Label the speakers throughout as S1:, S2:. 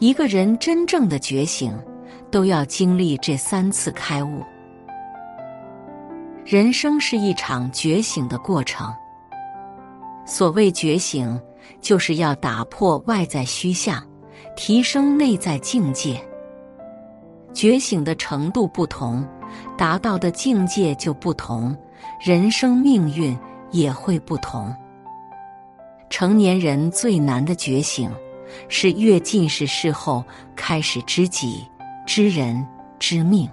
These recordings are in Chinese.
S1: 一个人真正的觉醒，都要经历这三次开悟。人生是一场觉醒的过程。所谓觉醒，就是要打破外在虚像，提升内在境界。觉醒的程度不同，达到的境界就不同，人生命运也会不同。成年人最难的觉醒。是越近视事后开始知己、知人、知命。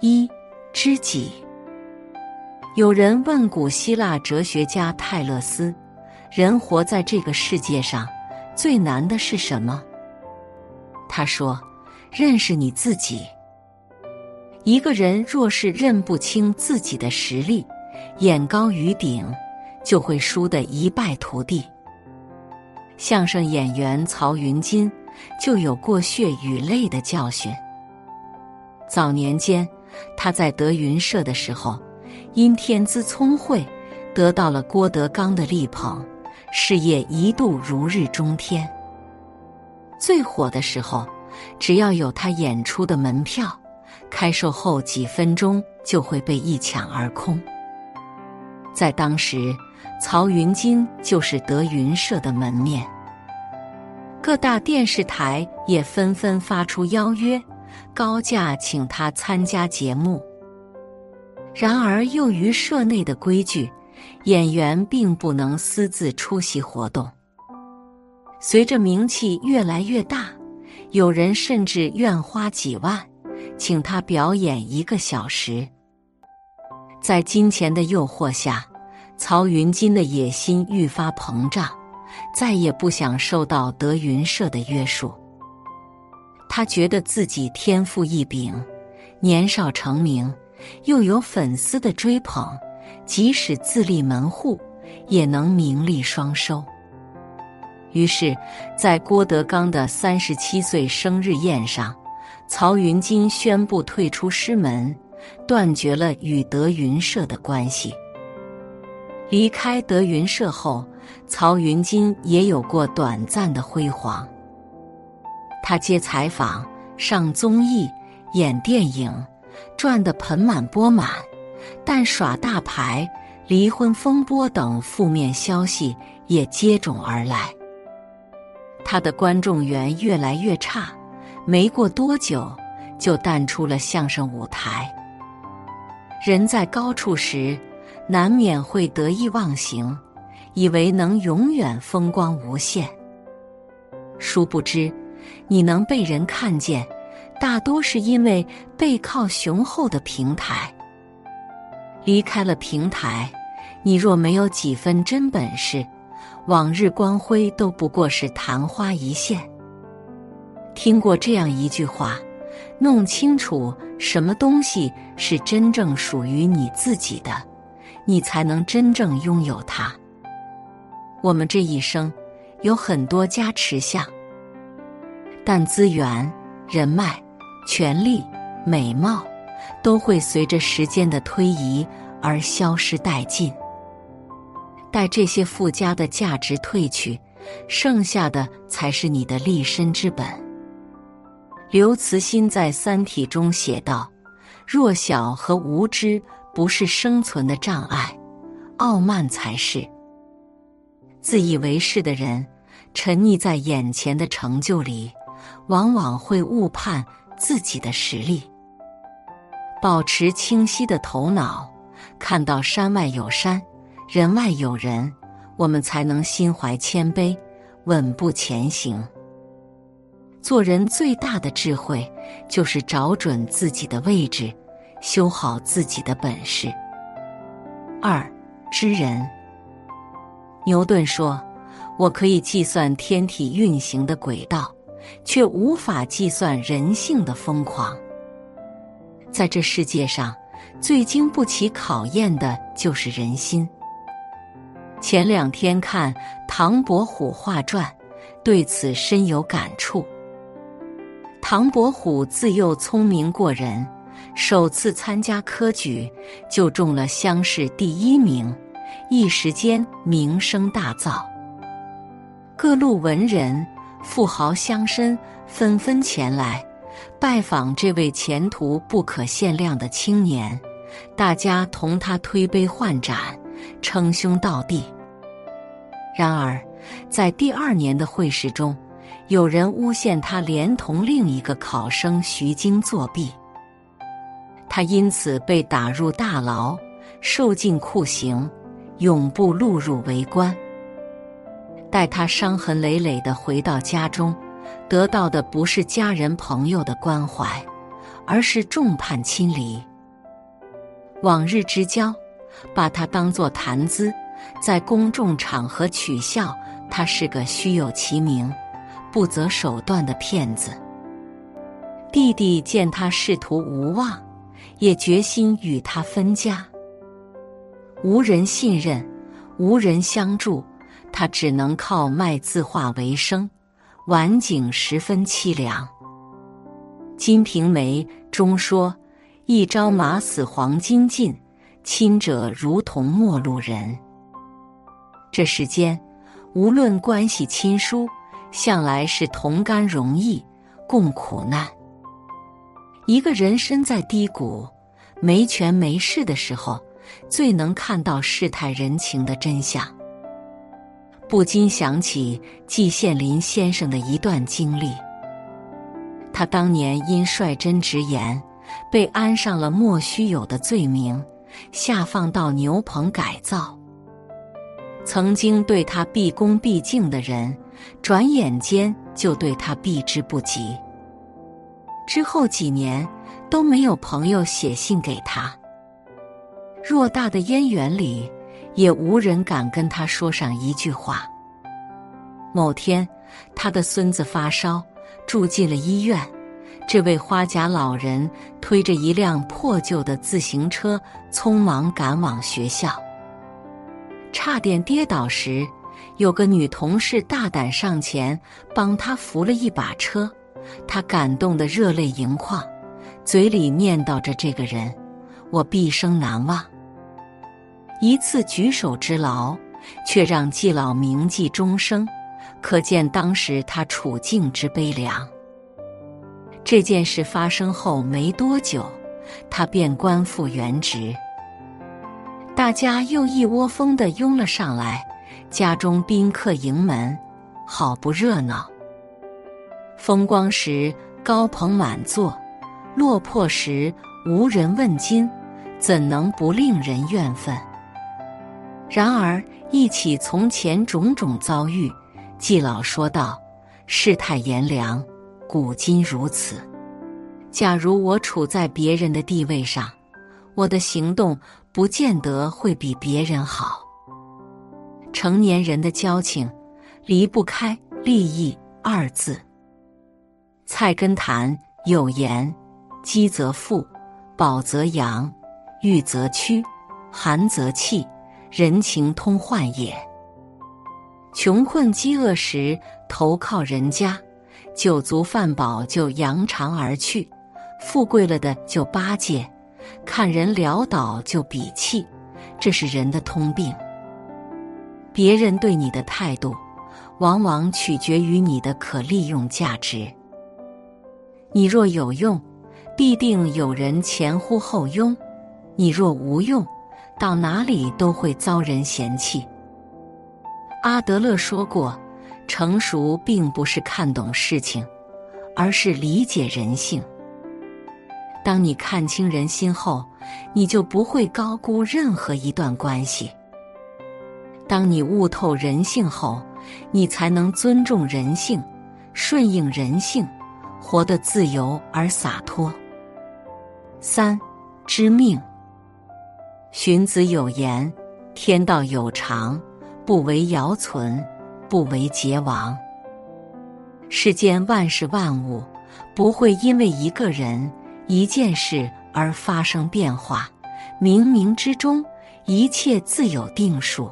S1: 一知己。有人问古希腊哲学家泰勒斯：“人活在这个世界上，最难的是什么？”他说：“认识你自己。一个人若是认不清自己的实力，眼高于顶，就会输得一败涂地。”相声演员曹云金就有过血与泪的教训。早年间，他在德云社的时候，因天资聪慧，得到了郭德纲的力捧，事业一度如日中天。最火的时候，只要有他演出的门票，开售后几分钟就会被一抢而空。在当时，曹云金就是德云社的门面，各大电视台也纷纷发出邀约，高价请他参加节目。然而，由于社内的规矩，演员并不能私自出席活动。随着名气越来越大，有人甚至愿花几万请他表演一个小时。在金钱的诱惑下。曹云金的野心愈发膨胀，再也不想受到德云社的约束。他觉得自己天赋异禀，年少成名，又有粉丝的追捧，即使自立门户，也能名利双收。于是，在郭德纲的三十七岁生日宴上，曹云金宣布退出师门，断绝了与德云社的关系。离开德云社后，曹云金也有过短暂的辉煌。他接采访、上综艺、演电影，赚得盆满钵满。但耍大牌、离婚风波等负面消息也接踵而来，他的观众缘越来越差。没过多久，就淡出了相声舞台。人在高处时。难免会得意忘形，以为能永远风光无限。殊不知，你能被人看见，大多是因为背靠雄厚的平台。离开了平台，你若没有几分真本事，往日光辉都不过是昙花一现。听过这样一句话：弄清楚什么东西是真正属于你自己的。你才能真正拥有它。我们这一生有很多加持项，但资源、人脉、权力、美貌都会随着时间的推移而消失殆尽。待这些附加的价值褪去，剩下的才是你的立身之本。刘慈欣在《三体》中写道：“弱小和无知。”不是生存的障碍，傲慢才是。自以为是的人，沉溺在眼前的成就里，往往会误判自己的实力。保持清晰的头脑，看到山外有山，人外有人，我们才能心怀谦卑，稳步前行。做人最大的智慧，就是找准自己的位置。修好自己的本事。二知人。牛顿说：“我可以计算天体运行的轨道，却无法计算人性的疯狂。”在这世界上，最经不起考验的就是人心。前两天看《唐伯虎画传》，对此深有感触。唐伯虎自幼聪明过人。首次参加科举，就中了乡试第一名，一时间名声大噪。各路文人富豪乡绅纷纷前来拜访这位前途不可限量的青年，大家同他推杯换盏，称兄道弟。然而，在第二年的会试中，有人诬陷他连同另一个考生徐经作弊，他因此被打入大牢，受尽酷刑，永不录入为官。待他伤痕累累的回到家中，得到的不是家人朋友的关怀，而是众叛亲离。往日之交，把他当作谈资。在公众场合取笑他是个虚有其名、不择手段的骗子。弟弟见他仕途无望，也决心与他分家。无人信任，无人相助，他只能靠卖字画为生，晚景十分凄凉。《金瓶梅》中说：“一朝马死黄金尽，亲者如同陌路人。”这世间，无论关系亲疏，向来是同甘容易，共苦难。一个人身在低谷、没权没势的时候，最能看到世态人情的真相。不禁想起季羡林先生的一段经历。他当年因率真直言，被安上了莫须有的罪名，下放到牛棚改造。曾经对他毕恭毕敬的人，转眼间就对他避之不及。之后几年都没有朋友写信给他，偌大的燕园里也无人敢跟他说上一句话。某天，他的孙子发烧，住进了医院。这位花甲老人推着一辆破旧的自行车，匆忙赶往学校。差点跌倒时，有个女同事大胆上前帮他扶了一把车，他感动得热泪盈眶，嘴里念叨着：“这个人，我毕生难忘。”一次举手之劳，却让季老铭记终生，可见当时他处境之悲凉。这件事发生后没多久，他便官复原职。大家又一窝蜂的拥了上来，家中宾客迎门，好不热闹。风光时高朋满座，落魄时无人问津，怎能不令人怨愤？然而忆起从前种种遭遇，季老说道：“世态炎凉，古今如此。假如我处在别人的地位上，我的行动。”不见得会比别人好。成年人的交情，离不开利益二字。菜根谭有言：“饥则富，饱则扬，欲则屈，寒则弃，人情通患也。”穷困饥饿时投靠人家，酒足饭饱就扬长而去；富贵了的就巴结。看人潦倒就鄙弃，这是人的通病。别人对你的态度，往往取决于你的可利用价值。你若有用，必定有人前呼后拥；你若无用，到哪里都会遭人嫌弃。阿德勒说过，成熟并不是看懂事情，而是理解人性。当你看清人心后，你就不会高估任何一段关系。当你悟透人性后，你才能尊重人性，顺应人性，活得自由而洒脱。三，知命。荀子有言：“天道有常，不为尧存，不为桀亡。”世间万事万物，不会因为一个人。一件事而发生变化，冥冥之中一切自有定数。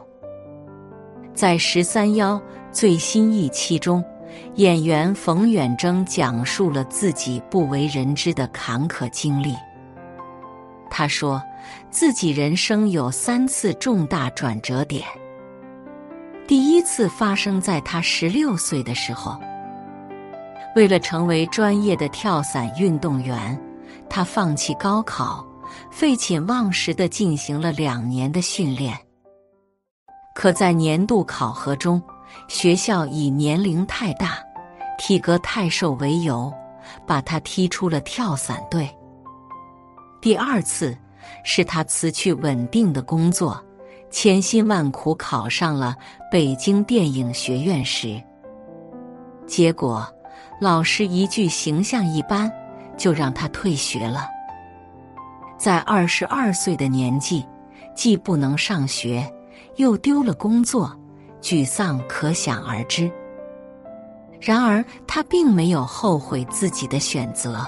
S1: 在十三幺最新一期中，演员冯远征讲述了自己不为人知的坎坷经历。他说，自己人生有三次重大转折点。第一次发生在他十六岁的时候，为了成为专业的跳伞运动员，他放弃高考，废寝忘食的进行了两年的训练。可在年度考核中，学校以年龄太大、体格太瘦为由，把他踢出了跳伞队。第二次是他辞去稳定的工作，千辛万苦考上了北京电影学院时，结果老师一句“形象一般”，就让他退学了。在二十二岁的年纪，既不能上学，又丢了工作。沮丧可想而知。然而，他并没有后悔自己的选择。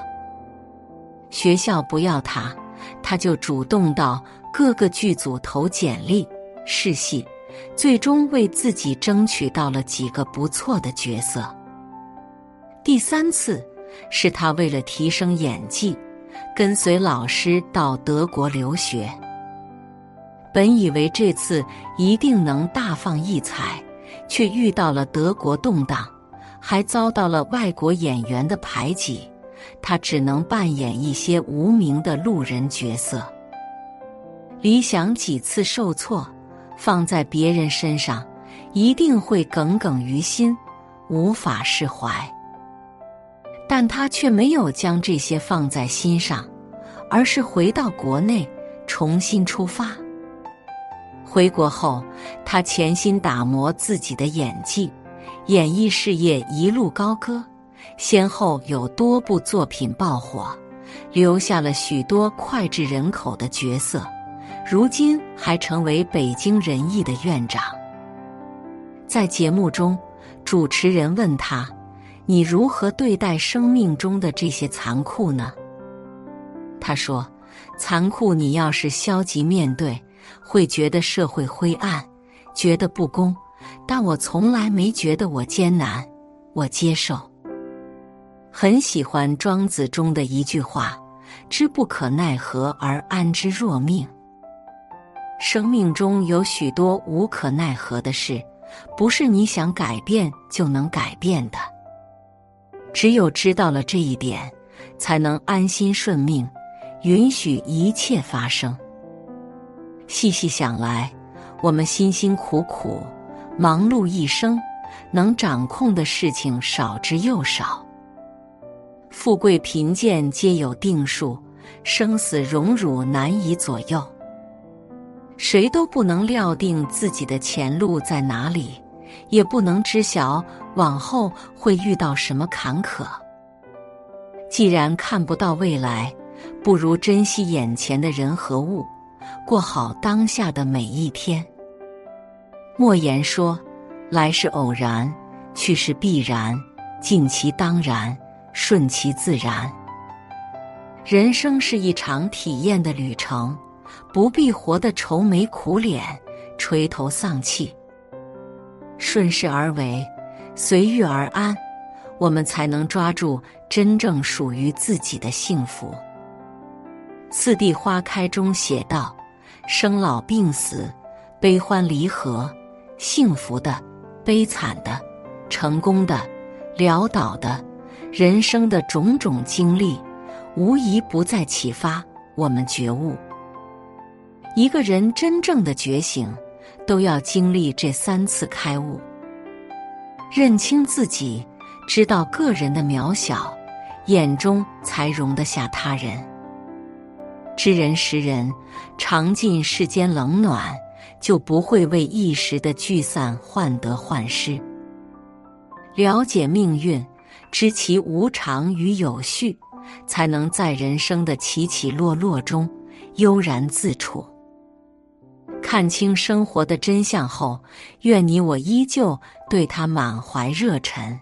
S1: 学校不要他，他就主动到各个剧组投简历试戏，最终为自己争取到了几个不错的角色。第三次是他为了提升演技，跟随老师到德国留学。本以为这次一定能大放异彩，却遇到了德国动荡，还遭到了外国演员的排挤，他只能扮演一些无名的路人角色。理想几次受挫，放在别人身上，一定会耿耿于心，无法释怀。但他却没有将这些放在心上，而是回到国内重新出发。回国后，他潜心打磨自己的演技，演艺事业一路高歌，先后有多部作品爆火，留下了许多脍炙人口的角色。如今还成为北京人艺的院长。在节目中，主持人问他：“你如何对待生命中的这些残酷呢？”他说：“残酷，你要是消极面对。”会觉得社会灰暗，觉得不公，但我从来没觉得我艰难，我接受。很喜欢庄子中的一句话：“知不可奈何而安之若命。”生命中有许多无可奈何的事，不是你想改变就能改变的。只有知道了这一点，才能安心顺命，允许一切发生。细细想来，我们辛辛苦苦忙碌一生，能掌控的事情少之又少。富贵贫贱皆有定数，生死荣辱难以左右。谁都不能料定自己的前路在哪里，也不能知晓往后会遇到什么坎坷。既然看不到未来，不如珍惜眼前的人和物。过好当下的每一天。莫言说：“来是偶然，去是必然，尽其当然，顺其自然。”人生是一场体验的旅程，不必活得愁眉苦脸、垂头丧气。顺势而为，随遇而安，我们才能抓住真正属于自己的幸福。四地花开中写道。生老病死，悲欢离合，幸福的，悲惨的，成功的，潦倒的，人生的种种经历，无一不在启发我们觉悟。一个人真正的觉醒，都要经历这三次开悟：认清自己，知道个人的渺小，眼中才容得下他人。知人识人，尝尽世间冷暖，就不会为一时的聚散患得患失。了解命运，知其无常与有序，才能在人生的起起落落中悠然自处。看清生活的真相后，愿你我依旧对他满怀热忱。